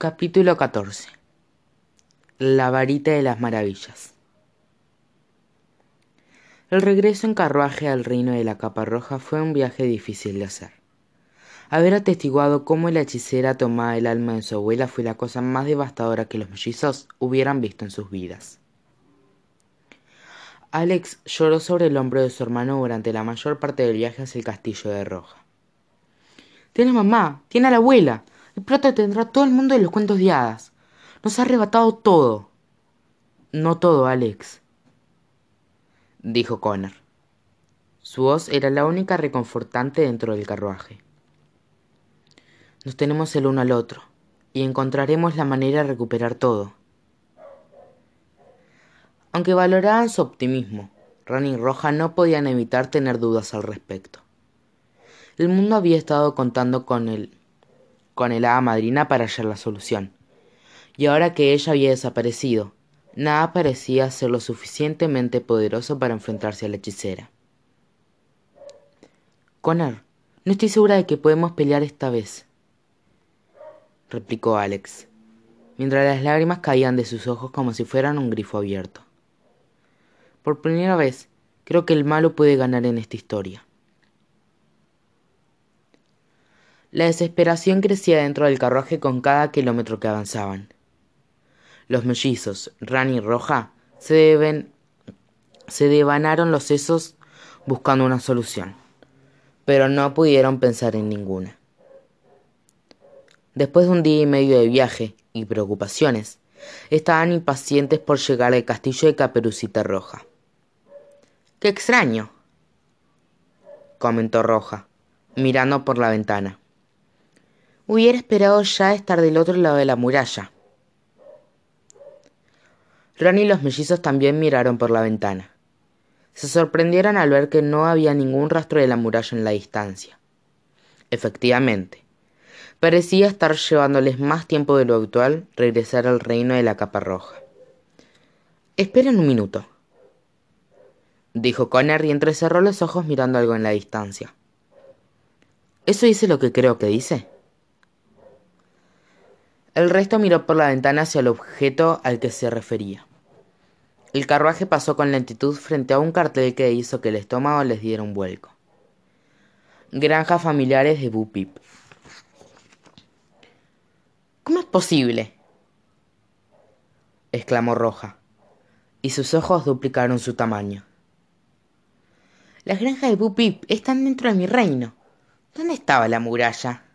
Capítulo 14 La varita de las maravillas El regreso en carruaje al reino de la capa roja fue un viaje difícil de hacer. Haber atestiguado cómo la hechicera tomaba el alma de su abuela fue la cosa más devastadora que los mellizos hubieran visto en sus vidas. Alex lloró sobre el hombro de su hermano durante la mayor parte del viaje hacia el castillo de Roja. Tiene mamá, tiene a la abuela, el plato tendrá todo el mundo de los cuentos de hadas. Nos ha arrebatado todo. No todo, Alex, dijo Connor. Su voz era la única reconfortante dentro del carruaje. Nos tenemos el uno al otro, y encontraremos la manera de recuperar todo. Aunque valoraban su optimismo, Rani y Roja no podían evitar tener dudas al respecto. El mundo había estado contando con él con el hada madrina para hallar la solución. Y ahora que ella había desaparecido, nada parecía ser lo suficientemente poderoso para enfrentarse a la hechicera. Connor, no estoy segura de que podemos pelear esta vez, replicó Alex, mientras las lágrimas caían de sus ojos como si fueran un grifo abierto. Por primera vez, creo que el malo puede ganar en esta historia. La desesperación crecía dentro del carruaje con cada kilómetro que avanzaban. Los mellizos, Rani y Roja, se, se devanaron los sesos buscando una solución, pero no pudieron pensar en ninguna. Después de un día y medio de viaje y preocupaciones, estaban impacientes por llegar al castillo de Caperucita Roja. ¡Qué extraño! comentó Roja, mirando por la ventana. Hubiera esperado ya estar del otro lado de la muralla. Ron y los mellizos también miraron por la ventana. Se sorprendieron al ver que no había ningún rastro de la muralla en la distancia. Efectivamente, parecía estar llevándoles más tiempo de lo habitual regresar al reino de la capa roja. Esperen un minuto, dijo Connor y entrecerró los ojos mirando algo en la distancia. ¿Eso dice lo que creo que dice? El resto miró por la ventana hacia el objeto al que se refería. El carruaje pasó con lentitud frente a un cartel que hizo que el estómago les diera un vuelco. Granjas familiares de Bupip. ¿Cómo es posible? exclamó Roja, y sus ojos duplicaron su tamaño. Las granjas de Bupip están dentro de mi reino. ¿Dónde estaba la muralla?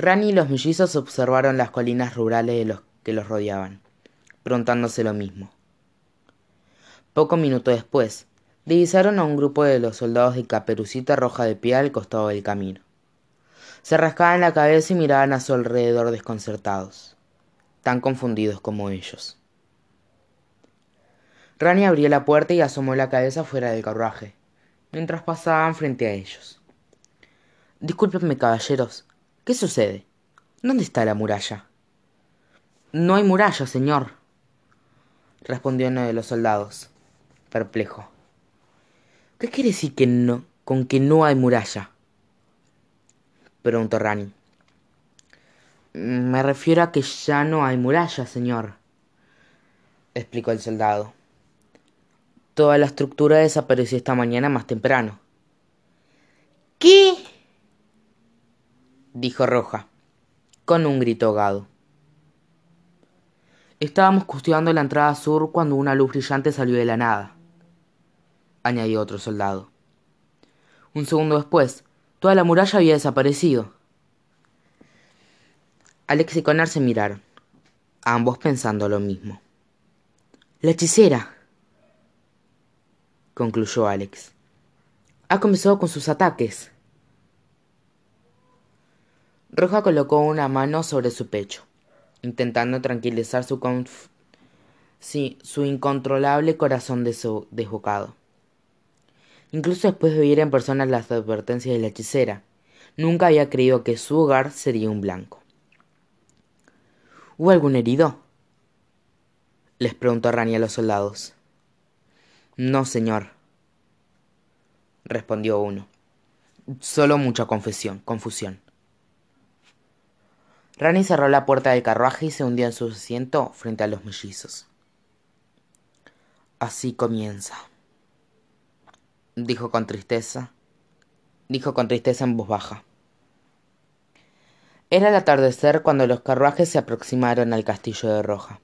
Rani y los mellizos observaron las colinas rurales de los que los rodeaban, preguntándose lo mismo. Poco minuto después, divisaron a un grupo de los soldados de caperucita roja de pie al costado del camino. Se rascaban la cabeza y miraban a su alrededor desconcertados, tan confundidos como ellos. Rani abrió la puerta y asomó la cabeza fuera del carruaje, mientras pasaban frente a ellos. Discúlpenme, caballeros, ¿Qué sucede? ¿Dónde está la muralla? No hay muralla, señor, respondió uno de los soldados, perplejo. ¿Qué quiere decir que no, con que no hay muralla? preguntó Rani. Me refiero a que ya no hay muralla, señor, explicó el soldado. Toda la estructura desapareció esta mañana más temprano. ¿Qué? Dijo Roja, con un grito ahogado. Estábamos custodiando la entrada sur cuando una luz brillante salió de la nada, añadió otro soldado. Un segundo después, toda la muralla había desaparecido. Alex y Connor se miraron, ambos pensando lo mismo. La hechicera, concluyó Alex. Ha comenzado con sus ataques. Roja colocó una mano sobre su pecho, intentando tranquilizar su, su incontrolable corazón desbocado. Incluso después de oír en persona las advertencias de la hechicera, nunca había creído que su hogar sería un blanco. ¿Hubo algún herido? les preguntó Rani a los soldados. No, señor, respondió uno. Solo mucha confesión, confusión. Rani cerró la puerta del carruaje y se hundió en su asiento frente a los mellizos. Así comienza, dijo con tristeza, dijo con tristeza en voz baja. Era el atardecer cuando los carruajes se aproximaron al castillo de Roja.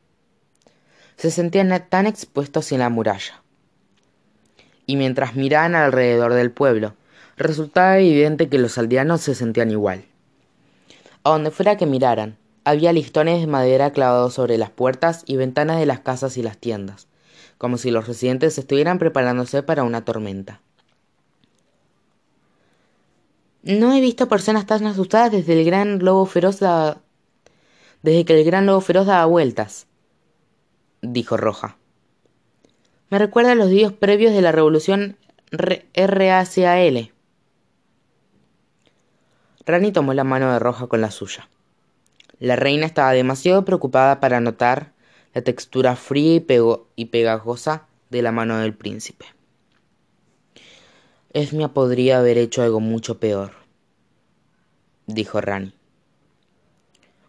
Se sentían tan expuestos en la muralla. Y mientras miraban alrededor del pueblo, resultaba evidente que los aldeanos se sentían igual. A donde fuera que miraran, había listones de madera clavados sobre las puertas y ventanas de las casas y las tiendas, como si los residentes estuvieran preparándose para una tormenta. No he visto personas tan asustadas desde el gran lobo feroz desde que el gran lobo feroz daba vueltas, dijo Roja. Me recuerda a los días previos de la revolución RACAL. Rani tomó la mano de Roja con la suya. La reina estaba demasiado preocupada para notar la textura fría y, y pegajosa de la mano del príncipe. Esmia podría haber hecho algo mucho peor, dijo Rani.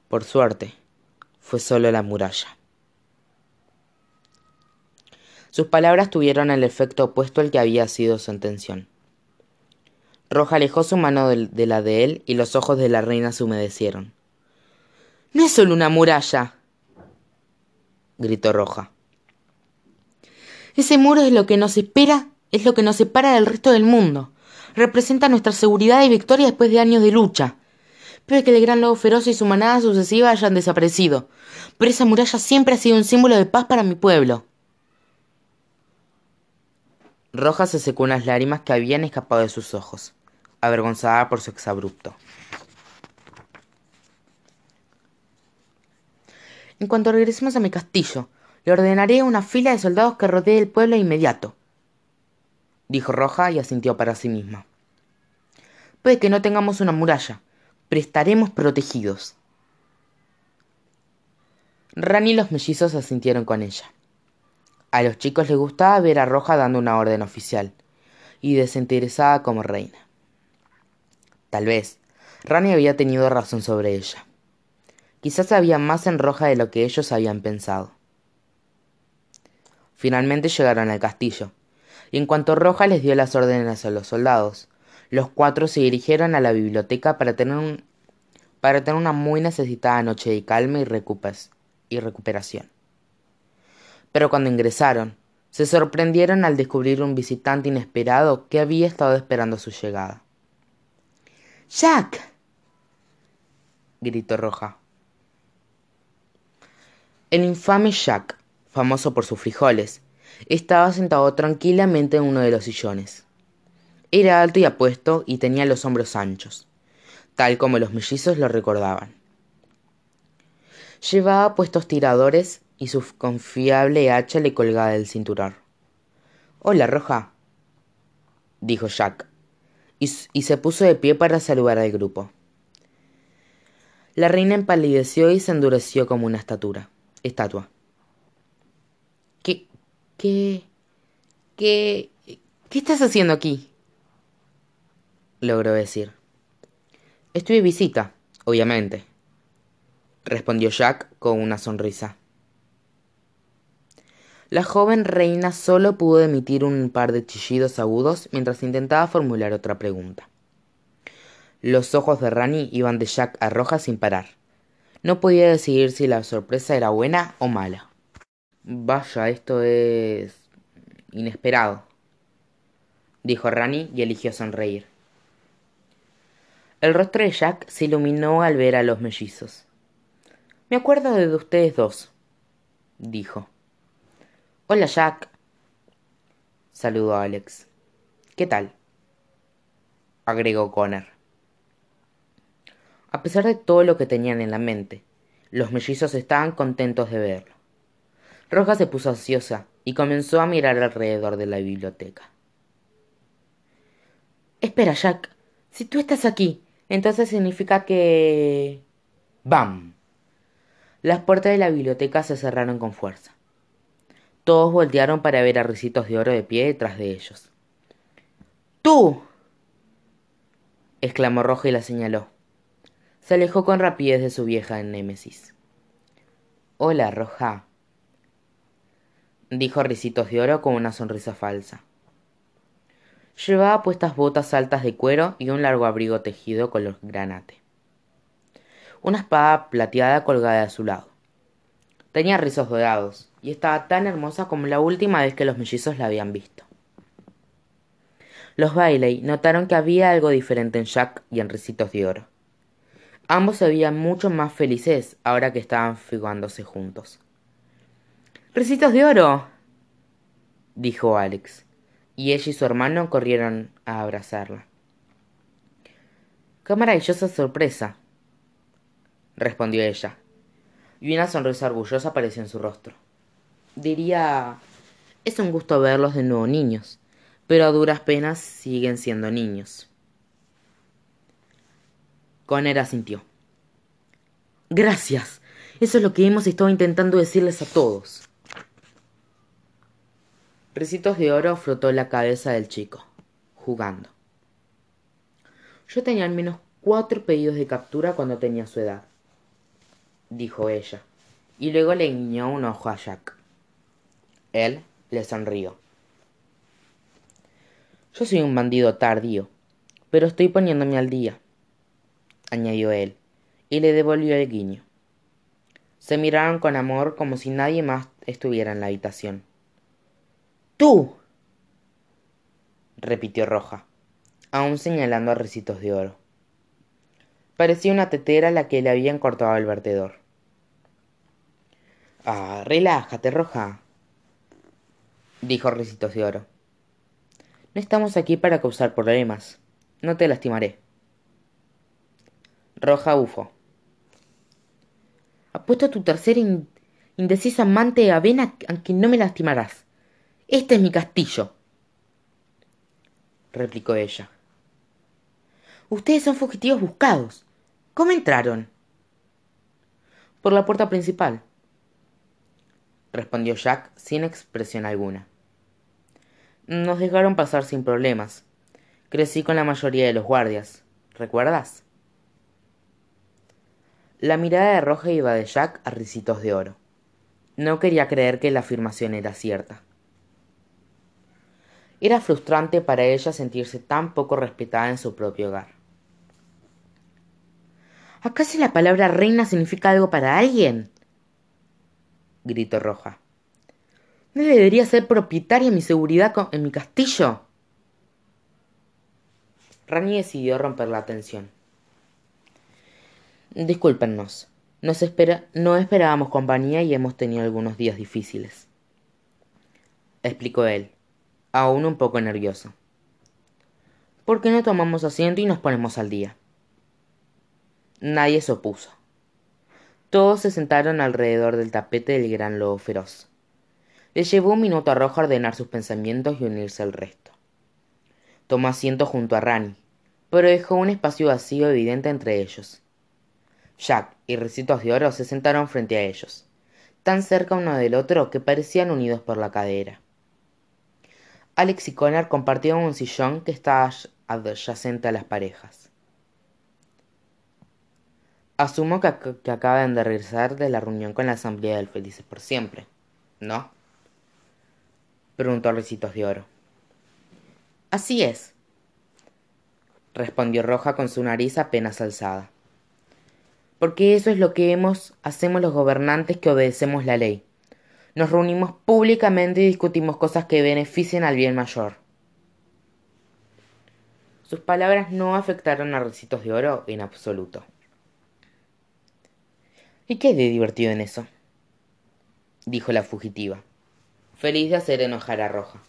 Por suerte, fue solo la muralla. Sus palabras tuvieron el efecto opuesto al que había sido su intención. Roja alejó su mano de la de él y los ojos de la reina se humedecieron. No es solo una muralla, gritó Roja. Ese muro es lo que nos espera, es lo que nos separa del resto del mundo. Representa nuestra seguridad y victoria después de años de lucha. Puede que el gran lobo feroz y su manada sucesiva hayan desaparecido, pero esa muralla siempre ha sido un símbolo de paz para mi pueblo. Roja se secó unas lágrimas que habían escapado de sus ojos, avergonzada por su exabrupto. En cuanto regresemos a mi castillo, le ordenaré una fila de soldados que rodee el pueblo inmediato, dijo Roja y asintió para sí misma. Puede que no tengamos una muralla, pero estaremos protegidos. Rani y los mellizos asintieron con ella. A los chicos les gustaba ver a Roja dando una orden oficial y desinteresada como reina. Tal vez, Rani había tenido razón sobre ella. Quizás había más en Roja de lo que ellos habían pensado. Finalmente llegaron al castillo, y en cuanto Roja les dio las órdenes a los soldados, los cuatro se dirigieron a la biblioteca para tener, para tener una muy necesitada noche de calma y recuperación pero cuando ingresaron, se sorprendieron al descubrir un visitante inesperado que había estado esperando su llegada. Jack. gritó Roja. El infame Jack, famoso por sus frijoles, estaba sentado tranquilamente en uno de los sillones. Era alto y apuesto y tenía los hombros anchos, tal como los mellizos lo recordaban. Llevaba puestos tiradores y su confiable hacha le colgaba del cinturón. Hola, Roja, dijo Jack, y, se puso de pie para saludar al grupo. La reina empalideció y se endureció como una estatura, estatua. ¿Qué, qué, qué, qué estás haciendo aquí? logró decir. Estoy de visita, obviamente, respondió Jack con una sonrisa. La joven reina solo pudo emitir un par de chillidos agudos mientras intentaba formular otra pregunta. Los ojos de Rani iban de Jack a Roja sin parar. No podía decidir si la sorpresa era buena o mala. Vaya, esto es inesperado, dijo Rani y eligió sonreír. El rostro de Jack se iluminó al ver a los mellizos. Me acuerdo de ustedes dos, dijo. Hola Jack. Saludó Alex. ¿Qué tal? agregó Connor. A pesar de todo lo que tenían en la mente, los mellizos estaban contentos de verlo. Roja se puso ansiosa y comenzó a mirar alrededor de la biblioteca. Espera, Jack. Si tú estás aquí, entonces significa que... ¡Bam! Las puertas de la biblioteca se cerraron con fuerza. Todos voltearon para ver a Ricitos de Oro de pie detrás de ellos. ¡Tú! exclamó Roja y la señaló. se alejó con rapidez de su vieja némesis. Hola, Roja, dijo Ricitos de Oro con una sonrisa falsa. Llevaba puestas botas altas de cuero y un largo abrigo tejido color granate. Una espada plateada colgada a su lado. Tenía rizos dorados y estaba tan hermosa como la última vez que los mellizos la habían visto. Los Bailey notaron que había algo diferente en Jack y en Ricitos de Oro. Ambos se veían mucho más felices ahora que estaban figuándose juntos. Recitos de oro, dijo Alex, y ella y su hermano corrieron a abrazarla. Qué maravillosa sorpresa, respondió ella, y una sonrisa orgullosa apareció en su rostro. Diría, es un gusto verlos de nuevo niños, pero a duras penas siguen siendo niños. Conner asintió. Gracias. Eso es lo que hemos estado intentando decirles a todos. Recitos de Oro frotó la cabeza del chico, jugando. Yo tenía al menos cuatro pedidos de captura cuando tenía su edad, dijo ella, y luego le guiñó un ojo a Jack. Él le sonrió. Yo soy un bandido tardío, pero estoy poniéndome al día añadió él, y le devolvió el guiño. Se miraron con amor como si nadie más estuviera en la habitación. ¡Tú! repitió Roja, aún señalando a Recitos de Oro. Parecía una tetera a la que le habían cortado el vertedor. Ah, relájate, Roja, dijo Recitos de Oro. No estamos aquí para causar problemas. No te lastimaré. Roja Ufo. Apuesto a tu tercera indecisa amante de avena aunque no me lastimarás. Este es mi castillo. replicó ella. Ustedes son fugitivos buscados. ¿Cómo entraron? Por la puerta principal, respondió Jack sin expresión alguna. Nos dejaron pasar sin problemas. Crecí con la mayoría de los guardias. ¿Recuerdas? La mirada de Roja iba de Jack a ricitos de oro. No quería creer que la afirmación era cierta. Era frustrante para ella sentirse tan poco respetada en su propio hogar. ¿Acaso la palabra reina significa algo para alguien? gritó Roja. ¿No debería ser propietaria de mi seguridad en mi castillo? Rani decidió romper la tensión. Discúlpennos. Nos espera, no esperábamos compañía y hemos tenido algunos días difíciles. Explicó él, aún un poco nervioso. ¿Por qué no tomamos asiento y nos ponemos al día? Nadie se opuso. Todos se sentaron alrededor del tapete del gran lobo feroz. Le llevó un minuto a Rojo ordenar sus pensamientos y unirse al resto. Tomó asiento junto a Rani, pero dejó un espacio vacío evidente entre ellos Jack y Recitos de Oro se sentaron frente a ellos, tan cerca uno del otro que parecían unidos por la cadera. Alex y Connor compartían un sillón que estaba adyacente a las parejas. Asumo que, acaban de regresar de la reunión con la Asamblea del Felices por Siempre, ¿no? Preguntó Recitos de Oro. Así es, respondió Roja con su nariz apenas alzada porque eso es lo que hacemos los gobernantes que obedecemos la ley. Nos reunimos públicamente y discutimos cosas que beneficien al bien mayor. Sus palabras no afectaron a Recitos de Oro en absoluto. ¿Y qué de divertido en eso? dijo la fugitiva, feliz de hacer enojar a Roja.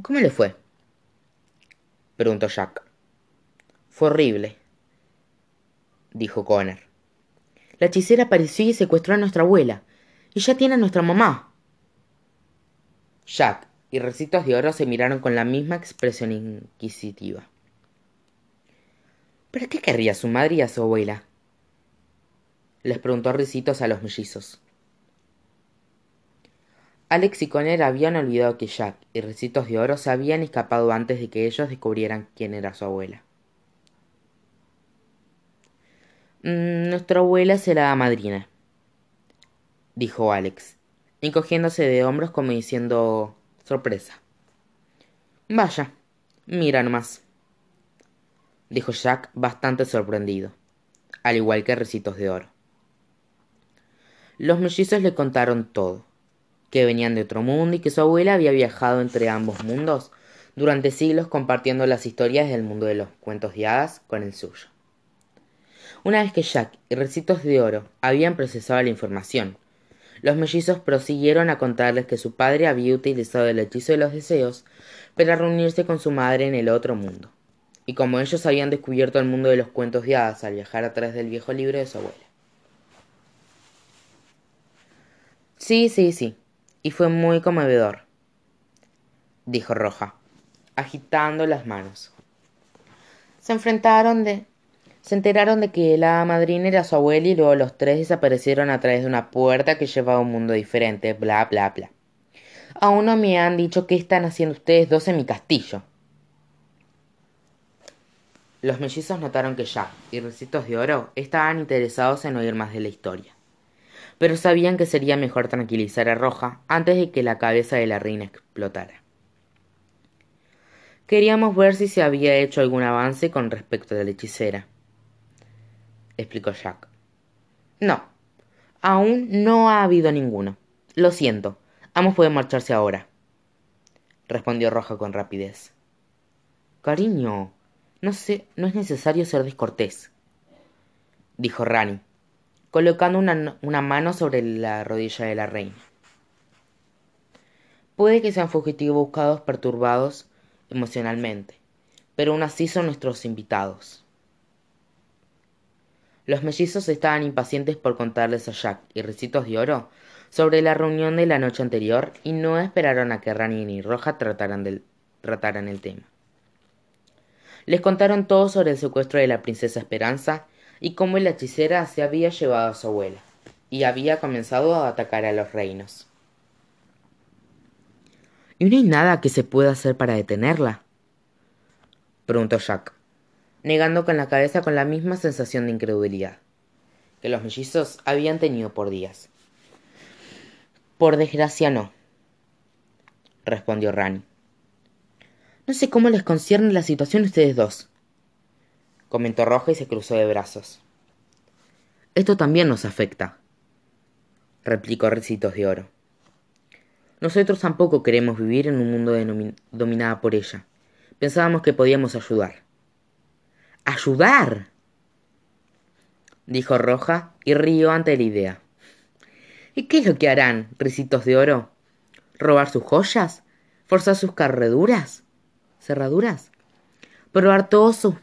¿Cómo le fue? preguntó Jack. Fue horrible, dijo Connor. La hechicera apareció y secuestró a nuestra abuela. Y ya tiene a nuestra mamá. Jack y Recitos de Oro se miraron con la misma expresión inquisitiva. ¿Pero qué querría su madre y a su abuela? Les preguntó Ricitos a los mellizos. Alex y Connor habían olvidado que Jack y Recitos de Oro se habían escapado antes de que ellos descubrieran quién era su abuela. Mm, nuestra abuela será madrina, dijo Alex, encogiéndose de hombros como diciendo sorpresa. Vaya, mira nomás, dijo Jack bastante sorprendido, al igual que Recitos de Oro. Los mellizos le contaron todo, que venían de otro mundo y que su abuela había viajado entre ambos mundos durante siglos compartiendo las historias del mundo de los cuentos de hadas con el suyo. Una vez que Jack y Recitos de Oro habían procesado la información, los mellizos prosiguieron a contarles que su padre había utilizado el hechizo de los deseos para reunirse con su madre en el otro mundo, y como ellos habían descubierto el mundo de los cuentos de hadas al viajar a través del viejo libro de su abuela. Sí, sí, sí, y fue muy conmovedor, dijo Roja, agitando las manos. Se enfrentaron de se enteraron de que la madrina era su abuela y luego los tres desaparecieron a través de una puerta que llevaba a un mundo diferente, bla, bla, bla. Aún no me han dicho qué están haciendo ustedes dos en mi castillo. Los mellizos notaron que Jack y Recitos de Oro estaban interesados en oír más de la historia, pero sabían que sería mejor tranquilizar a Roja antes de que la cabeza de la reina explotara. Queríamos ver si se había hecho algún avance con respecto de la hechicera explicó Jack. No, aún no ha habido ninguno. Lo siento. Ambos pueden marcharse ahora. respondió Roja con rapidez. Cariño, no sé, no es necesario ser descortés, dijo Rani, colocando una, una mano sobre la rodilla de la reina. Puede que sean fugitivos buscados perturbados emocionalmente, pero aún así son nuestros invitados. Los mellizos estaban impacientes por contarles a Jack y Ricitos de Oro sobre la reunión de la noche anterior y no esperaron a que Rani ni Roja trataran, del, trataran el tema. Les contaron todo sobre el secuestro de la princesa Esperanza y cómo la hechicera se había llevado a su abuela y había comenzado a atacar a los reinos. ¿Y no hay nada que se pueda hacer para detenerla? preguntó Jack negando con la cabeza con la misma sensación de incredulidad que los mellizos habían tenido por días. Por desgracia no, respondió Rani. No sé cómo les concierne la situación a ustedes dos, comentó Roja y se cruzó de brazos. Esto también nos afecta, replicó Recitos de Oro. Nosotros tampoco queremos vivir en un mundo dominado por ella. Pensábamos que podíamos ayudar ayudar dijo Roja y rió ante la idea. ¿Y qué es lo que harán, ricitos de oro? ¿Robar sus joyas? ¿Forzar sus carreduras? ¿Cerraduras? ¿Probar todos sus,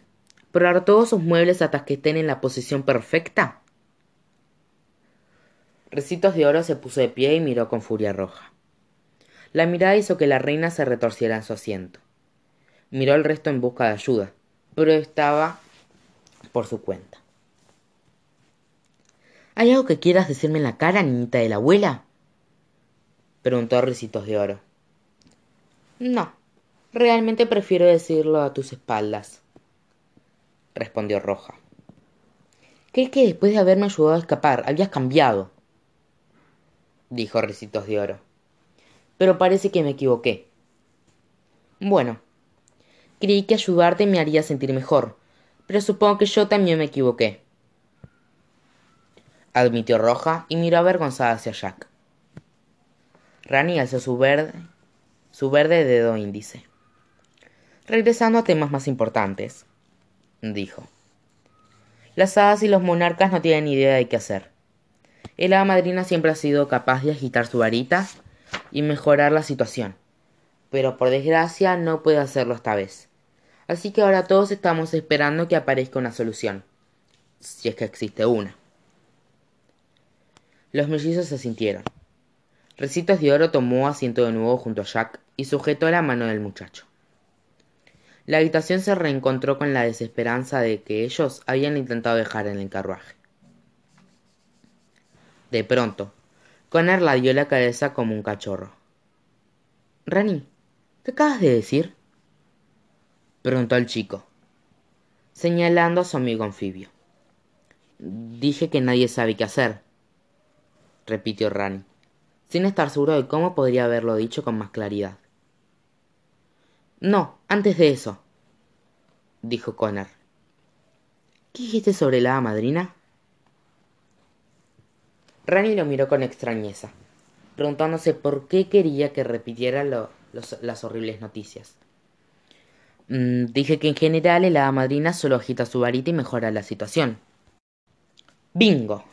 probar todos sus muebles hasta que estén en la posición perfecta? Recitos de Oro se puso de pie y miró con furia roja. La mirada hizo que la reina se retorciera en su asiento. Miró al resto en busca de ayuda, pero estaba por su cuenta. ¿Hay algo que quieras decirme en la cara, niñita de la abuela? preguntó Ricitos de Oro. No, realmente prefiero decirlo a tus espaldas, respondió Roja. Creí que después de haberme ayudado a escapar habías cambiado, dijo Ricitos de Oro. Pero parece que me equivoqué. Bueno, Creí que ayudarte me haría sentir mejor, pero supongo que yo también me equivoqué. Admitió Roja y miró avergonzada hacia Jack. Rani alzó su verde, su verde dedo índice. Regresando a temas más importantes, dijo. Las hadas y los monarcas no tienen idea de qué hacer. El hada madrina siempre ha sido capaz de agitar su varita y mejorar la situación, pero por desgracia no puede hacerlo esta vez. Así que ahora todos estamos esperando que aparezca una solución, si es que existe una. Los mellizos se sintieron. Recitos de Oro tomó asiento de nuevo junto a Jack y sujetó la mano del muchacho. La habitación se reencontró con la desesperanza de que ellos habían intentado dejar en el carruaje. De pronto, Connor la dio la cabeza como un cachorro. Rani, ¿qué acabas de decir? preguntó el chico, señalando a su amigo anfibio. Dije que nadie sabe qué hacer, repitió Rani, sin estar seguro de cómo podría haberlo dicho con más claridad. No, antes de eso, dijo Connor. ¿Qué dijiste sobre la madrina? Rani lo miró con extrañeza, preguntándose por qué quería que repitiera las horribles noticias. Mm, dije que en general el hada madrina solo agita su varita y mejora la situación. ¡Bingo!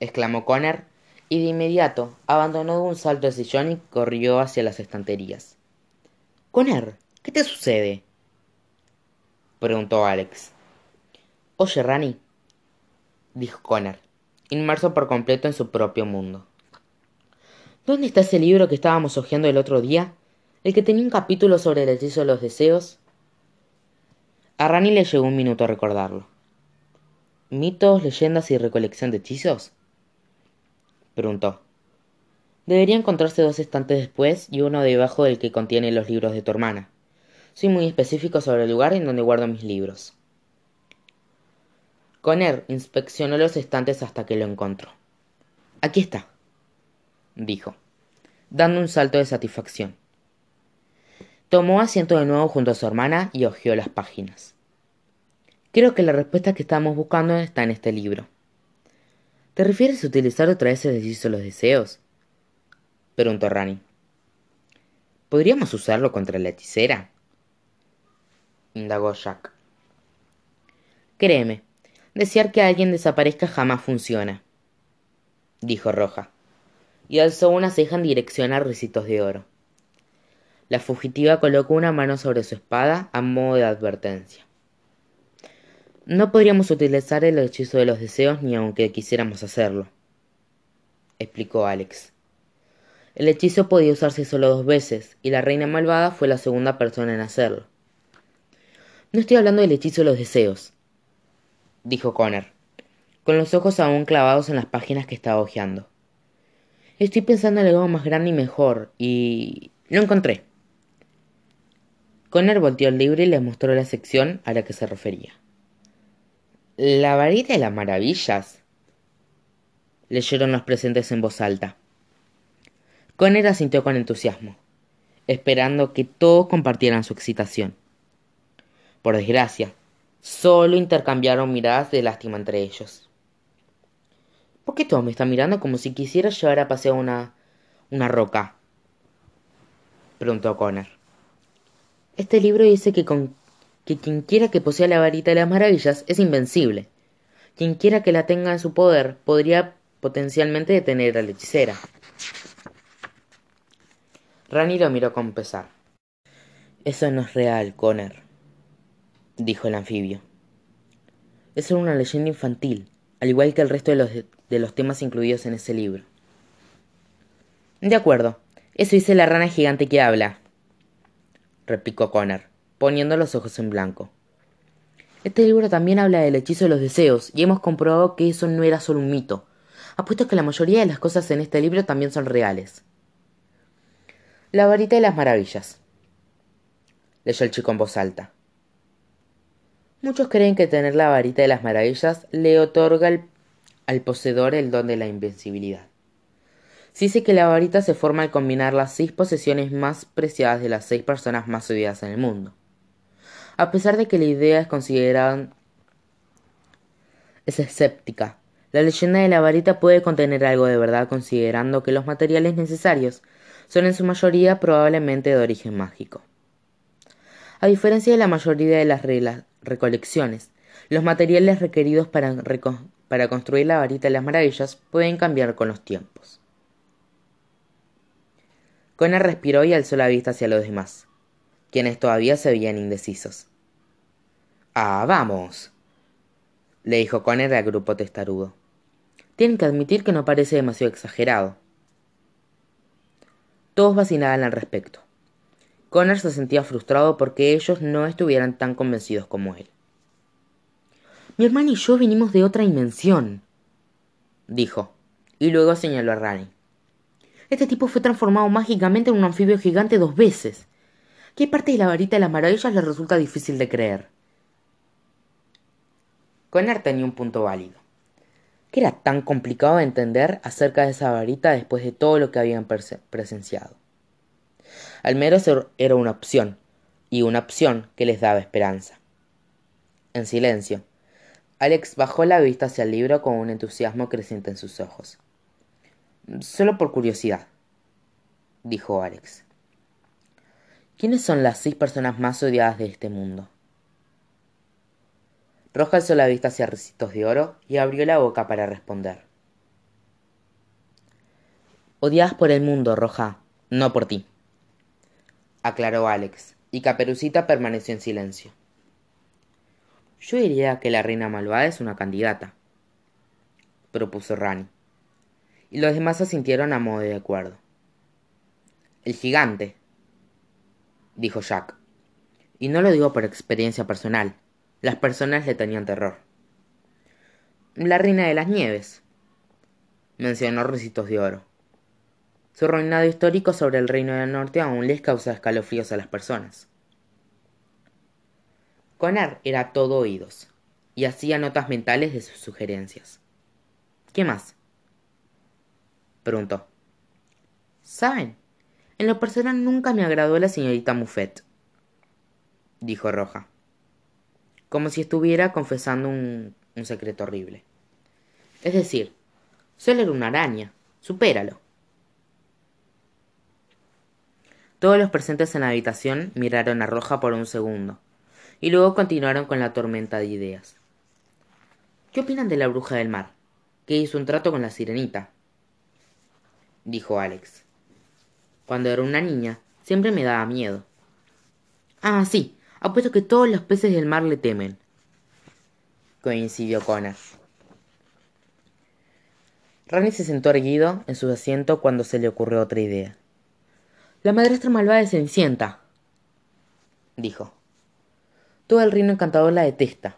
exclamó Connor, y de inmediato abandonó de un salto el sillón y corrió hacia las estanterías. Connor, ¿qué te sucede? preguntó Alex. Oye, Rani, dijo Connor, inmerso por completo en su propio mundo. ¿Dónde está ese libro que estábamos hojeando el otro día? ¿El que tenía un capítulo sobre el hechizo de los deseos? A Rani le llegó un minuto a recordarlo. ¿Mitos, leyendas y recolección de hechizos? preguntó. Debería encontrarse dos estantes después y uno debajo del que contiene los libros de tu hermana. Soy muy específico sobre el lugar en donde guardo mis libros. Conner inspeccionó los estantes hasta que lo encontró. Aquí está, dijo, dando un salto de satisfacción. Tomó asiento de nuevo junto a su hermana y hojeó las páginas. Creo que la respuesta que estamos buscando está en este libro. ¿Te refieres a utilizar otra vez el hechizo de los deseos? Preguntó Rani. ¿Podríamos usarlo contra la hechicera? indagó Jack. Créeme, desear que alguien desaparezca jamás funciona, dijo Roja, y alzó una ceja en dirección a Ricitos de Oro. La fugitiva colocó una mano sobre su espada a modo de advertencia. No podríamos utilizar el hechizo de los deseos ni aunque quisiéramos hacerlo, explicó Alex. El hechizo podía usarse solo dos veces, y la reina malvada fue la segunda persona en hacerlo. No estoy hablando del hechizo de los deseos, dijo Connor, con los ojos aún clavados en las páginas que estaba hojeando. Estoy pensando en algo más grande y mejor, y lo encontré. Connor volteó el libro y le mostró la sección a la que se refería. La varita de las maravillas. leyeron los presentes en voz alta. Conner asintió con entusiasmo, esperando que todos compartieran su excitación. Por desgracia, solo intercambiaron miradas de lástima entre ellos. ¿Por qué todos me están mirando como si quisiera llevar a pasear una. una roca? preguntó Connor. Este libro dice que con que quien quiera que posea la varita de las maravillas es invencible. Quien quiera que la tenga en su poder podría potencialmente detener a la hechicera. Rani lo miró con pesar. Eso no es real, Connor, dijo el anfibio. Es una leyenda infantil, al igual que el resto de los, de los temas incluidos en ese libro. De acuerdo, eso dice la rana gigante que habla, replicó Connor poniendo los ojos en blanco. Este libro también habla del hechizo de los deseos, y hemos comprobado que eso no era solo un mito. Apuesto que la mayoría de las cosas en este libro también son reales. La varita de las maravillas. Leyó el chico en voz alta. Muchos creen que tener la varita de las maravillas le otorga al poseedor el don de la invencibilidad. Se dice que la varita se forma al combinar las seis posesiones más preciadas de las seis personas más odiadas en el mundo. A pesar de que la idea es considerada es escéptica, la leyenda de la varita puede contener algo de verdad considerando que los materiales necesarios son en su mayoría probablemente de origen mágico. A diferencia de la mayoría de las recolecciones, los materiales requeridos para, para construir la varita de las maravillas pueden cambiar con los tiempos. Connor respiró y alzó la vista hacia los demás quienes todavía se veían indecisos. Ah, vamos, le dijo Conner al grupo testarudo. Tienen que admitir que no parece demasiado exagerado. Todos vacilaban al respecto. Connor se sentía frustrado porque ellos no estuvieran tan convencidos como él. Mi hermano y yo vinimos de otra dimensión, dijo, y luego señaló a Rani. Este tipo fue transformado mágicamente en un anfibio gigante dos veces. ¿Qué parte de la varita de las maravillas le resulta difícil de creer? Connor tenía un punto válido. ¿Qué era tan complicado de entender acerca de esa varita después de todo lo que habían presenciado? Al menos er-, era una opción, y una opción que les daba esperanza. En silencio, Alex bajó la vista hacia el libro con un entusiasmo creciente en sus ojos. Solo por curiosidad, dijo Alex. ¿Quiénes son las seis personas más odiadas de este mundo? Roja alzó la vista hacia Recitos de Oro y abrió la boca para responder. Odiadas por el mundo, Roja, no por ti, aclaró Alex, y Caperucita permaneció en silencio. Yo diría que la reina malvada es una candidata, propuso Rani, y los demás asintieron a modo de acuerdo. El gigante, dijo Jack, y no lo digo por experiencia personal las personas le tenían terror. La reina de las nieves, mencionó Ricitos de Oro. Su reinado histórico sobre el reino del norte aún les causa escalofríos a las personas. Conar era todo oídos, y hacía notas mentales de sus sugerencias. ¿Qué más? preguntó. ¿Saben? En lo personal nunca me agradó la señorita Muffet, dijo Roja como si estuviera confesando un, secreto horrible. Es decir, solo era una araña. Supéralo. Todos los presentes en la habitación miraron a Roja por un segundo, y luego continuaron con la tormenta de ideas. ¿Qué opinan de la bruja del mar? Que hizo un trato con la sirenita. Dijo Alex. Cuando era una niña, siempre me daba miedo. Ah, sí, Apuesto que todos los peces del mar le temen. Coincidió Connor. Rani se sentó erguido en su asiento cuando se le ocurrió otra idea. La madrastra malvada de Cenicienta, dijo. Todo el reino encantador la detesta.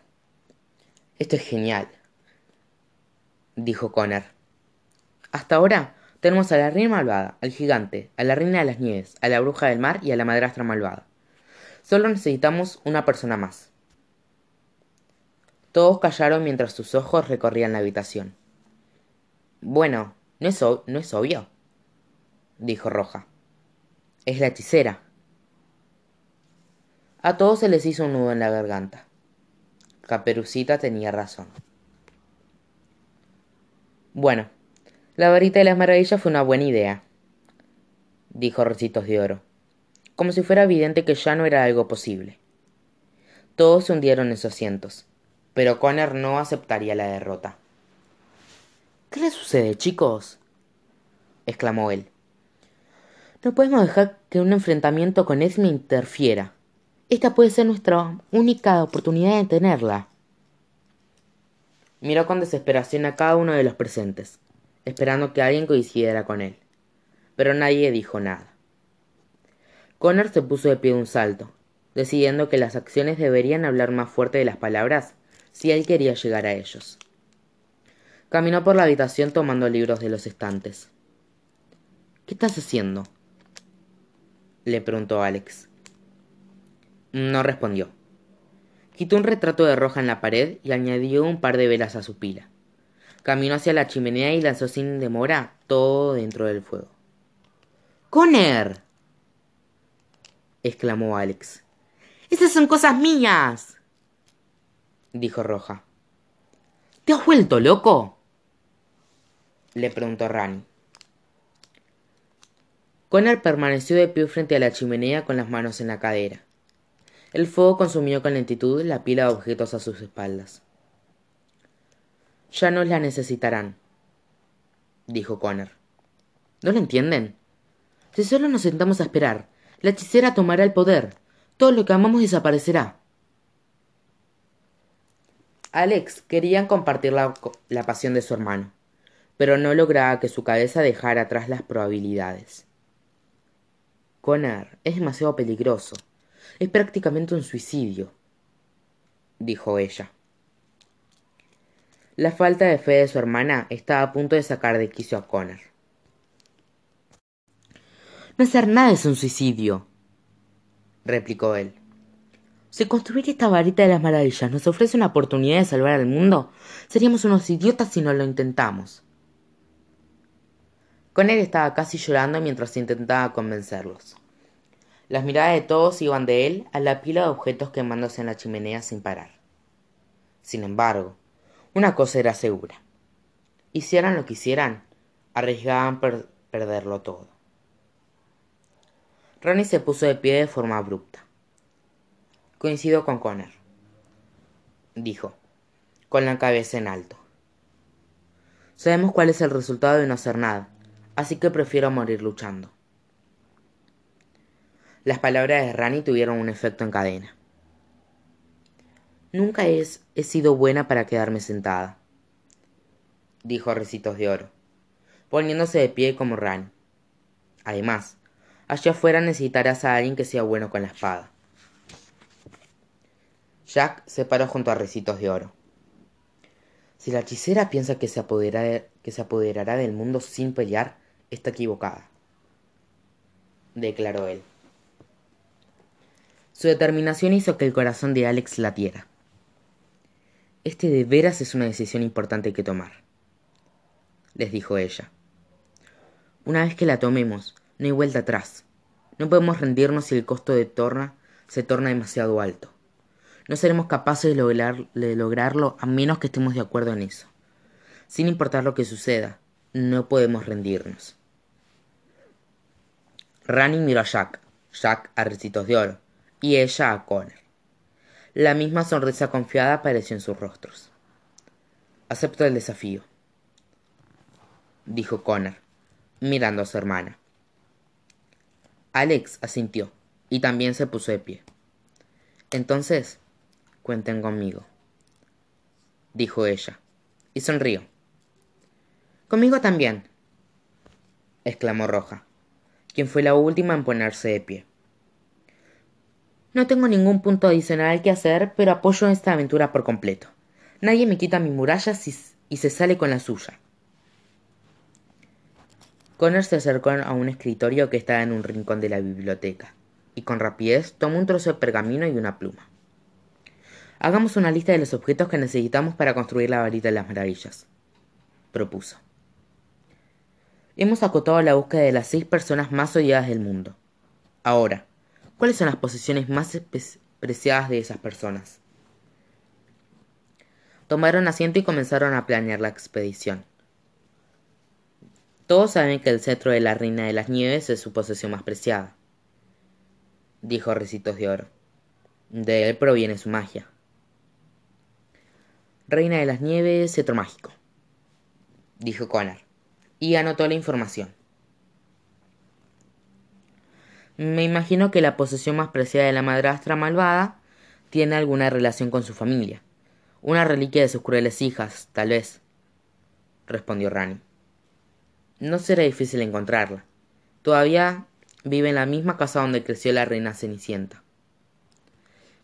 Esto es genial, dijo Connor. Hasta ahora tenemos a la reina malvada, al gigante, a la reina de las nieves, a la bruja del mar y a la madrastra malvada. Solo necesitamos una persona más. Todos callaron mientras sus ojos recorrían la habitación. Bueno, no es, no es obvio, dijo Roja. Es la hechicera. A todos se les hizo un nudo en la garganta. Caperucita tenía razón. Bueno, la varita de las maravillas fue una buena idea, dijo Rocitos de Oro como si fuera evidente que ya no era algo posible. Todos se hundieron en sus asientos, pero Connor no aceptaría la derrota. ¿Qué le sucede, chicos? exclamó él. No podemos dejar que un enfrentamiento con Esme interfiera. Esta puede ser nuestra única oportunidad de tenerla. Miró con desesperación a cada uno de los presentes, esperando que alguien coincidiera con él. Pero nadie dijo nada. Connor se puso de pie de un salto, decidiendo que las acciones deberían hablar más fuerte de las palabras si él quería llegar a ellos. Caminó por la habitación tomando libros de los estantes. ¿Qué estás haciendo? le preguntó Alex. No respondió. Quitó un retrato de roja en la pared y añadió un par de velas a su pila. Caminó hacia la chimenea y lanzó sin demora todo dentro del fuego. ¡Conner! Exclamó Alex. Esas son cosas mías. dijo Roja. ¿Te has vuelto loco? le preguntó Rani. Connor permaneció de pie frente a la chimenea con las manos en la cadera. El fuego consumió con lentitud la pila de objetos a sus espaldas. Ya no la necesitarán, dijo Connor. ¿No lo entienden? Si solo nos sentamos a esperar, la hechicera tomará el poder. Todo lo que amamos desaparecerá. Alex quería compartir la, la pasión de su hermano, pero no lograba que su cabeza dejara atrás las probabilidades. Connor es demasiado peligroso. Es prácticamente un suicidio, dijo ella. La falta de fe de su hermana estaba a punto de sacar de quicio a Connor. No hacer nada es un suicidio, replicó él. Si construir esta varita de las maravillas nos ofrece una oportunidad de salvar al mundo, seríamos unos idiotas si no lo intentamos. Con él estaba casi llorando mientras intentaba convencerlos. Las miradas de todos iban de él a la pila de objetos quemándose en la chimenea sin parar. Sin embargo, una cosa era segura. Hicieran lo que hicieran, arriesgaban perderlo todo. Ronnie se puso de pie de forma abrupta. Coincido con Connor, dijo, con la cabeza en alto. Sabemos cuál es el resultado de no hacer nada, así que prefiero morir luchando. Las palabras de Rani tuvieron un efecto en cadena. Nunca he sido buena para quedarme sentada, dijo Recitos de Oro, poniéndose de pie como Rani. Además, allá afuera necesitarás a alguien que sea bueno con la espada. Jack se paró junto a Recitos de Oro. Si la hechicera piensa que se, que se apoderará del mundo sin pelear, está equivocada, declaró él. Su determinación hizo que el corazón de Alex latiera. Este de veras es una decisión importante que tomar, les dijo ella. Una vez que la tomemos, no hay vuelta atrás. No podemos rendirnos si el costo de torna se torna demasiado alto. No seremos capaces de, lograrlo a menos que estemos de acuerdo en eso. Sin importar lo que suceda, no podemos rendirnos. Rani miró a Jack, Jack a recitos de oro, y ella a Connor. La misma sonrisa confiada apareció en sus rostros. Acepto el desafío, dijo Connor, mirando a su hermana. Alex asintió y también se puso de pie. Entonces, cuenten conmigo, dijo ella, y sonrió. Conmigo también, exclamó Roja, quien fue la última en ponerse de pie. No tengo ningún punto adicional que hacer, pero apoyo esta aventura por completo. Nadie me quita mi muralla y se sale con la suya. Connor se acercó a un escritorio que estaba en un rincón de la biblioteca, y con rapidez tomó un trozo de pergamino y una pluma. Hagamos una lista de los objetos que necesitamos para construir la varita de las maravillas, propuso. Hemos acotado la búsqueda de las seis personas más odiadas del mundo. Ahora, ¿Cuáles son las posesiones más preciadas de esas personas? Tomaron asiento y comenzaron a planear la expedición. Todos saben que el cetro de la Reina de las Nieves es su posesión más preciada, dijo Recitos de Oro. De él proviene su magia. Reina de las Nieves, cetro mágico, dijo Connor, y anotó la información. Me imagino que la posesión más preciada de la madrastra malvada tiene alguna relación con su familia. Una reliquia de sus crueles hijas, tal vez, respondió Rani. No será difícil encontrarla. Todavía vive en la misma casa donde creció la reina Cenicienta.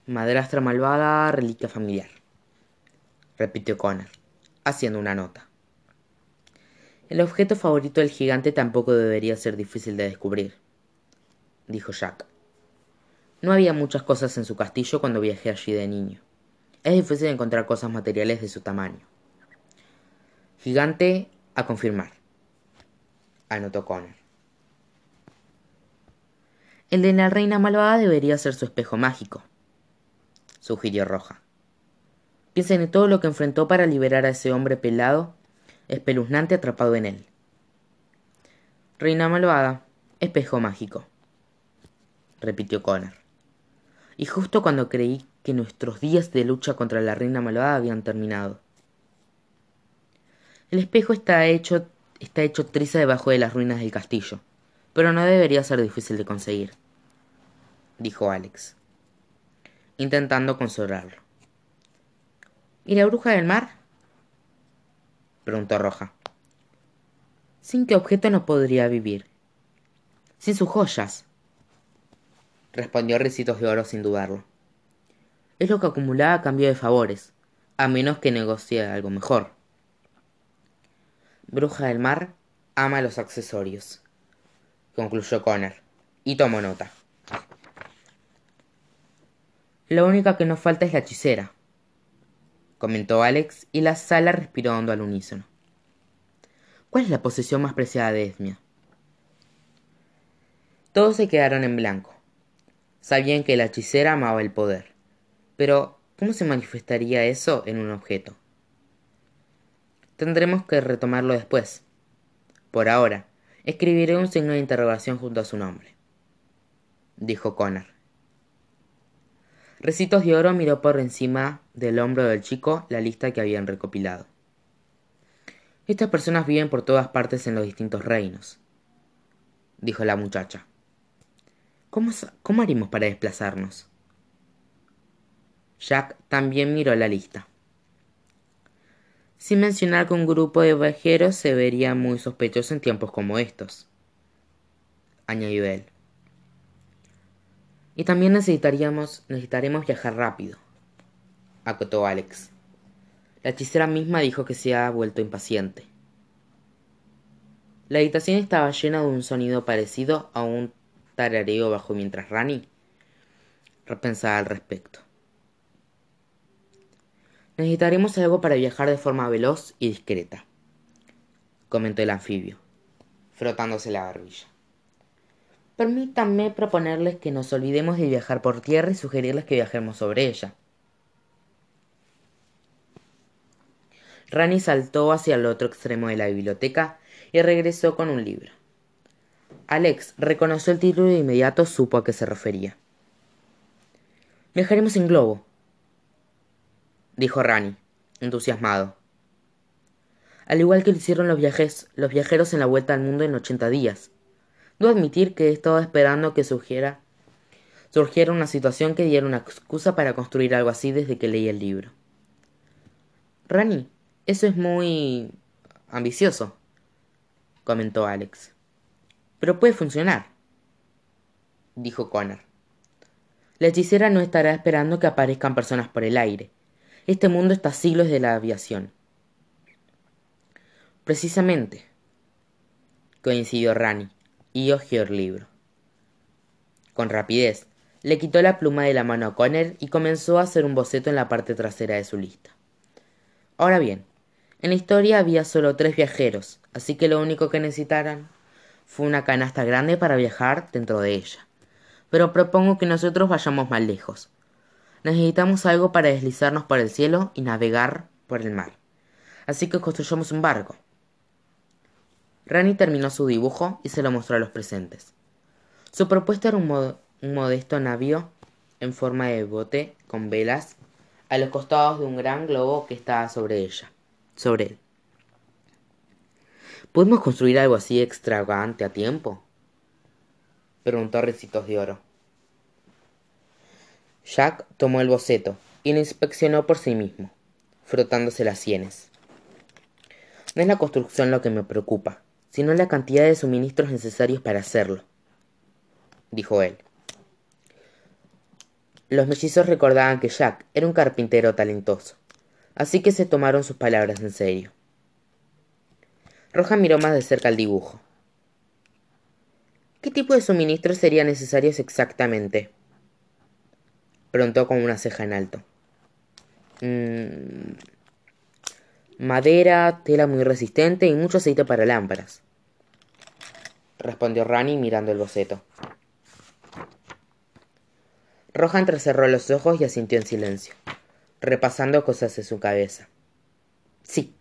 Madrastra malvada, reliquia familiar, repitió Connor, haciendo una nota. El objeto favorito del gigante tampoco debería ser difícil de descubrir dijo Jack. No había muchas cosas en su castillo cuando viajé allí de niño. Es difícil encontrar cosas materiales de su tamaño. Gigante a confirmar, anotó Connor. El de la reina malvada debería ser su espejo mágico, sugirió Roja. Piensen en todo lo que enfrentó para liberar a ese hombre pelado, espeluznante atrapado en él. Reina malvada, espejo mágico repitió Connor. Y justo cuando creí que nuestros días de lucha contra la reina malvada habían terminado. El espejo está hecho está hecho triza debajo de las ruinas del castillo, pero no debería ser difícil de conseguir, dijo Alex, intentando consolarlo. ¿Y la bruja del mar? preguntó Roja. ¿Sin qué objeto no podría vivir? Sin sus joyas, respondió Recitos de Oro sin dudarlo. Es lo que acumulaba a cambio de favores, a menos que negocie algo mejor. Bruja del Mar ama los accesorios, concluyó Connor, y tomó nota. La única que nos falta es la hechicera, comentó Alex y la sala respiró hondo al unísono. ¿Cuál es la posesión más preciada de Esmia? Todos se quedaron en blanco. Sabían que la hechicera amaba el poder. Pero, ¿cómo se manifestaría eso en un objeto? Tendremos que retomarlo después. Por ahora, escribiré un signo de interrogación junto a su nombre, dijo Connor. Recitos de Oro miró por encima del hombro del chico la lista que habían recopilado. Estas personas viven por todas partes en los distintos reinos, dijo la muchacha. ¿Cómo, cómo haremos para desplazarnos? Jack también miró la lista. Sin mencionar que un grupo de viajeros se vería muy sospechoso en tiempos como estos, añadió él. Y también necesitaríamos, necesitaremos viajar rápido, acotó Alex. La hechicera misma dijo que se ha vuelto impaciente. La habitación estaba llena de un sonido parecido a un tarareo bajo mientras Rani repensaba al respecto. Necesitaremos algo para viajar de forma veloz y discreta, comentó el anfibio, frotándose la barbilla. Permítanme proponerles que nos olvidemos de viajar por tierra y sugerirles que viajemos sobre ella. Rani saltó hacia el otro extremo de la biblioteca y regresó con un libro. Alex reconoció el título y de inmediato supo a qué se refería. Viajaremos en globo, dijo Rani, entusiasmado. Al igual que lo hicieron los, viajes, los viajeros en la vuelta al mundo en ochenta días. Debo admitir que he estado esperando que surgiera, surgiera una situación que diera una excusa para construir algo así desde que leí el libro. Rani, eso es muy ambicioso, comentó Alex. Pero puede funcionar, dijo Connor. La hechicera no estará esperando que aparezcan personas por el aire. Este mundo está a siglos de la aviación. Precisamente, coincidió Rani y hojeó el libro. Con rapidez, le quitó la pluma de la mano a Connor y comenzó a hacer un boceto en la parte trasera de su lista. Ahora bien, en la historia había solo tres viajeros, así que lo único que necesitaran fue una canasta grande para viajar dentro de ella. Pero propongo que nosotros vayamos más lejos, necesitamos algo para deslizarnos por el cielo y navegar por el mar. Así que construyamos un barco. Rani terminó su dibujo y se lo mostró a los presentes. Su propuesta era un, un modesto navío en forma de bote con velas a los costados de un gran globo que estaba sobre ella, sobre él. ¿Podemos construir algo así extravagante a tiempo? preguntó Recitos de Oro. Jack tomó el boceto y lo inspeccionó por sí mismo, frotándose las sienes. No es la construcción lo que me preocupa, sino la cantidad de suministros necesarios para hacerlo, dijo él. Los mellizos recordaban que Jack era un carpintero talentoso, así que se tomaron sus palabras en serio. Roja miró más de cerca el dibujo. ¿Qué tipo de suministros serían necesarios exactamente? Preguntó con una ceja en alto. Mm, madera, tela muy resistente y mucho aceite para lámparas, respondió Rani mirando el boceto. Roja entrecerró los ojos y asintió en silencio, repasando cosas en su cabeza. Sí,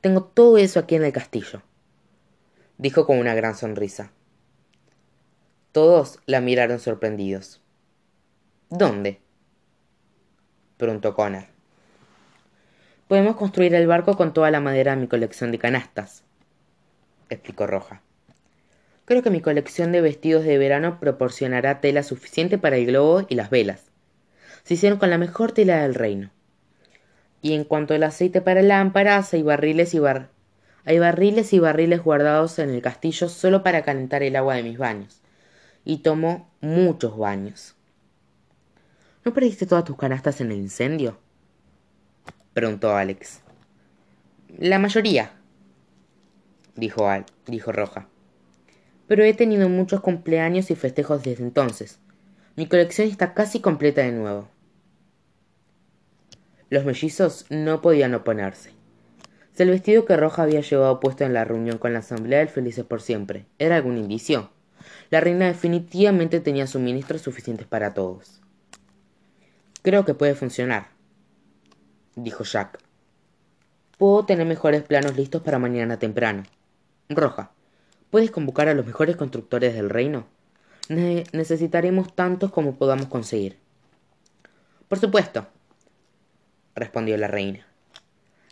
tengo todo eso aquí en el castillo, dijo con una gran sonrisa. Todos la miraron sorprendidos. ¿Dónde? Preguntó Connor. Podemos construir el barco con toda la madera de mi colección de canastas, explicó Roja. Creo que mi colección de vestidos de verano proporcionará tela suficiente para el globo y las velas. Se hicieron con la mejor tela del reino. Y en cuanto al aceite para lámparas, hay barriles y bar hay barriles y barriles guardados en el castillo solo para calentar el agua de mis baños. Y tomo muchos baños. ¿No perdiste todas tus canastas en el incendio? preguntó Alex. La mayoría, dijo, Al, dijo Roja. Pero he tenido muchos cumpleaños y festejos desde entonces. Mi colección está casi completa de nuevo. Los mellizos no podían oponerse. Si el vestido que Roja había llevado puesto en la reunión con la Asamblea del Felices por Siempre era algún indicio, la reina definitivamente tenía suministros suficientes para todos. Creo que puede funcionar, dijo Jack. Puedo tener mejores planos listos para mañana temprano. Roja, ¿puedes convocar a los mejores constructores del reino? necesitaremos tantos como podamos conseguir. Por supuesto, respondió la reina.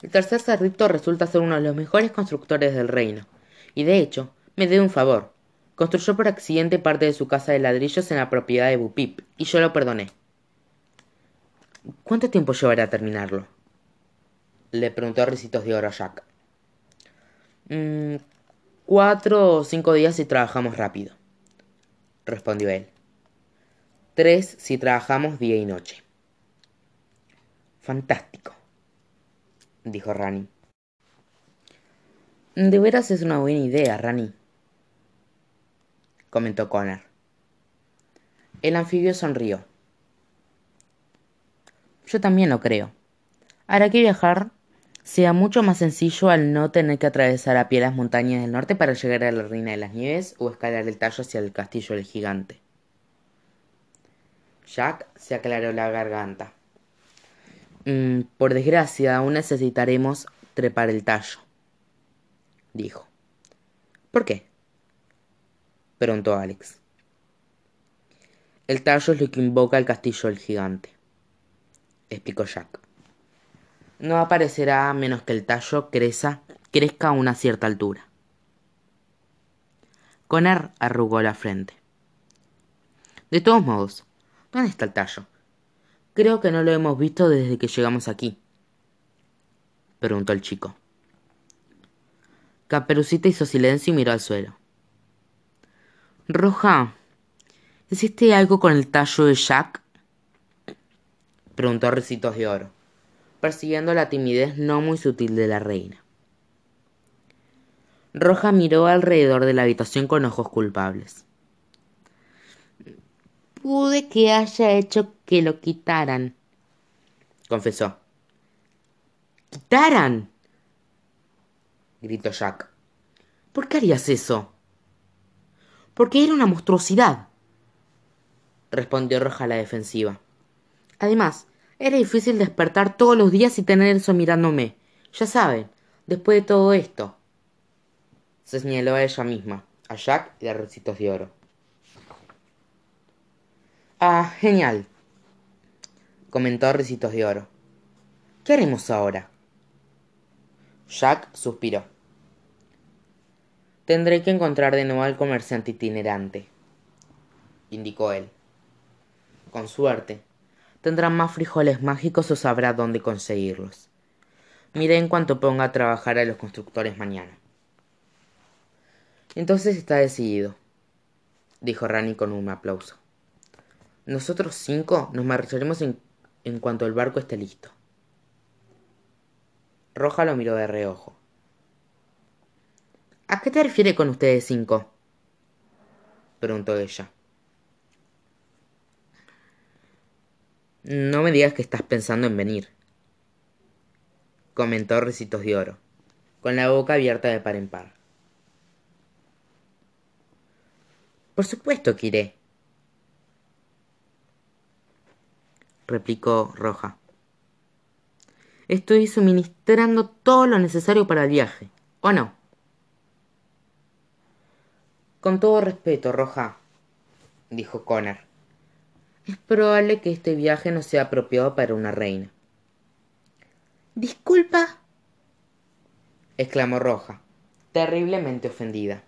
El tercer cerdito resulta ser uno de los mejores constructores del reino, y de hecho, me debe un favor. Construyó por accidente parte de su casa de ladrillos en la propiedad de Bupip, y yo lo perdoné. ¿Cuánto tiempo llevará a terminarlo? Le preguntó Ricitos de Oro a Jack. Mm, cuatro o cinco días si trabajamos rápido, respondió él. Tres si trabajamos día y noche. Fantástico, dijo Rani. De veras es una buena idea, Rani, comentó Connor. El anfibio sonrió. Yo también lo creo. Hará que viajar sea mucho más sencillo al no tener que atravesar a pie las montañas del norte para llegar a la Reina de las Nieves o escalar el tallo hacia el castillo del gigante. Jack se aclaró la garganta. Mm, por desgracia, aún necesitaremos trepar el tallo, dijo. ¿Por qué? preguntó Alex. El tallo es lo que invoca el castillo del gigante, explicó Jack. No aparecerá a menos que el tallo crezca, crezca a una cierta altura. Conner arrugó la frente. De todos modos, ¿dónde está el tallo? Creo que no lo hemos visto desde que llegamos aquí. Preguntó el chico. Caperucita hizo silencio y miró al suelo. Roja, ¿hiciste algo con el tallo de Jack? Preguntó Recitos de Oro, persiguiendo la timidez no muy sutil de la reina. Roja miró alrededor de la habitación con ojos culpables pude que haya hecho que lo quitaran, confesó. ¿Quitaran? gritó Jack. ¿Por qué harías eso? Porque era una monstruosidad, respondió Roja a la defensiva. Además, era difícil despertar todos los días y tener eso mirándome. Ya saben, después de todo esto. Se señaló a ella misma, a Jack y a Recitos de Oro. Ah, genial, comentó Ricitos de Oro. ¿Qué haremos ahora? Jack suspiró. Tendré que encontrar de nuevo al comerciante itinerante, indicó él. Con suerte, tendrán más frijoles mágicos o sabrá dónde conseguirlos. Miré en cuanto ponga a trabajar a los constructores mañana. Entonces está decidido, dijo Rani con un aplauso. Nosotros cinco nos marcharemos en, en cuanto el barco esté listo. Roja lo miró de reojo. ¿A qué te refieres con ustedes cinco? preguntó ella. No me digas que estás pensando en venir, comentó Recitos de Oro, con la boca abierta de par en par. Por supuesto que iré, replicó Roja. Estoy suministrando todo lo necesario para el viaje, ¿o no? Con todo respeto, Roja, dijo Connor. Es probable que este viaje no sea apropiado para una reina. Disculpa, exclamó Roja, terriblemente ofendida.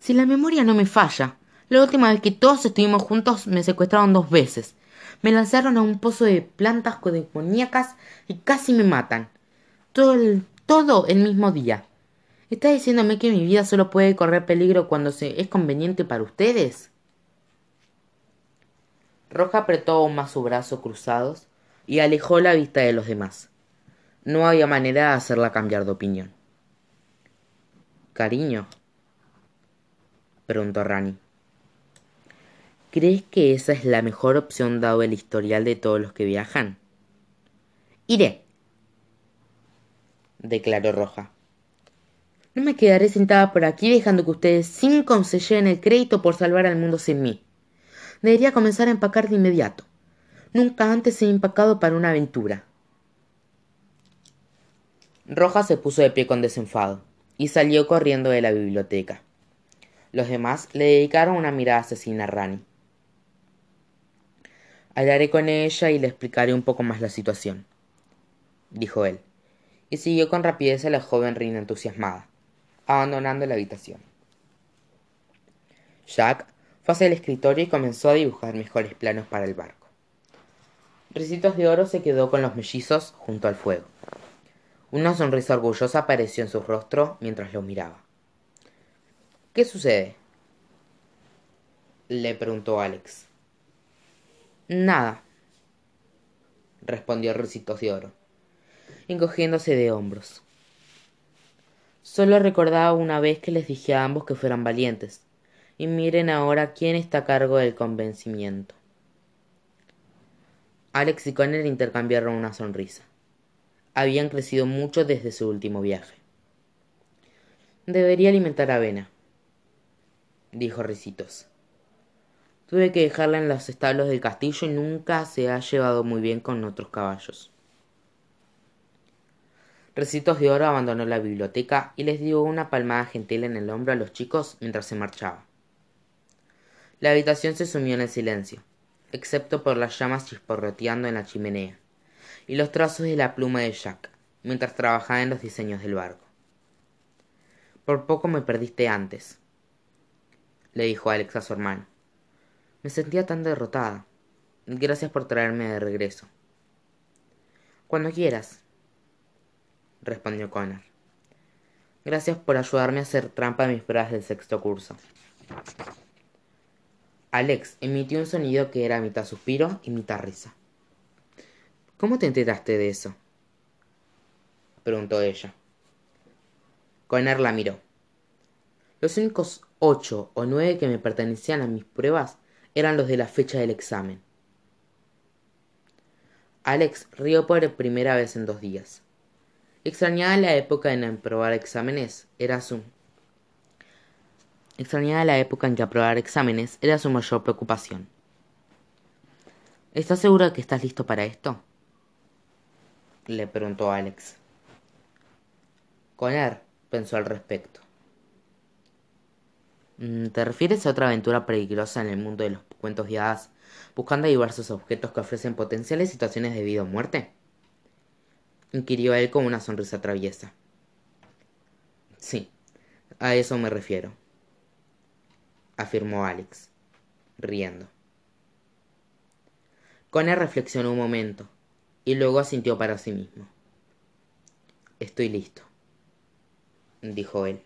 Si la memoria no me falla, la última vez que todos estuvimos juntos me secuestraron dos veces. Me lanzaron a un pozo de plantas demoníacas y casi me matan. Todo el, todo el mismo día. ¿Está diciéndome que mi vida solo puede correr peligro cuando se, es conveniente para ustedes? Roja apretó aún más sus brazos cruzados y alejó la vista de los demás. No había manera de hacerla cambiar de opinión. Cariño, preguntó Rani. ¿Crees que esa es la mejor opción dado el historial de todos los que viajan? Iré, declaró Roja. No me quedaré sentada por aquí dejando que ustedes cinco se lleven el crédito por salvar al mundo sin mí. Debería comenzar a empacar de inmediato. Nunca antes he empacado para una aventura. Roja se puso de pie con desenfado y salió corriendo de la biblioteca. Los demás le dedicaron una mirada asesina a Rani. Hablaré con ella y le explicaré un poco más la situación, dijo él, y siguió con rapidez a la joven reina entusiasmada, abandonando la habitación. Jack fue hacia el escritorio y comenzó a dibujar mejores planos para el barco. Ricitos de Oro se quedó con los mellizos junto al fuego. Una sonrisa orgullosa apareció en su rostro mientras lo miraba. ¿Qué sucede? le preguntó Alex. Nada, respondió Ricitos de Oro, encogiéndose de hombros. Solo recordaba una vez que les dije a ambos que fueran valientes, y miren ahora quién está a cargo del convencimiento. Alex y Connor intercambiaron una sonrisa. Habían crecido mucho desde su último viaje. Debería alimentar avena, dijo Ricitos. Tuve que dejarla en los establos del castillo y nunca se ha llevado muy bien con otros caballos. Recitos de Oro abandonó la biblioteca y les dio una palmada gentil en el hombro a los chicos mientras se marchaba. La habitación se sumió en el silencio excepto por las llamas chisporroteando en la chimenea, y los trazos de la pluma de Jack, mientras trabajaba en los diseños del barco. Por poco me perdiste antes, le dijo Alex a su hermano. Me sentía tan derrotada. Gracias por traerme de regreso. Cuando quieras, respondió Connor. Gracias por ayudarme a hacer trampa en mis pruebas del sexto curso. Alex emitió un sonido que era mitad suspiro y mitad risa. ¿Cómo te enteraste de eso? preguntó ella. Connor la miró. Los únicos ocho o nueve que me pertenecían a mis pruebas eran los de la fecha del examen. Alex rió por primera vez en dos días. Extrañaba la época en probar exámenes. Era su Extrañaba la época en que aprobar exámenes era su mayor preocupación. ¿Estás seguro de que estás listo para esto? le preguntó Alex. Connor pensó al respecto. Mm, ¿Te refieres a otra aventura peligrosa en el mundo de los cuentos de hadas, buscando diversos objetos que ofrecen potenciales situaciones de vida o muerte? inquirió él con una sonrisa traviesa. Sí, a eso me refiero afirmó Alex, riendo. Connor reflexionó un momento y luego asintió para sí mismo. Estoy listo, dijo él.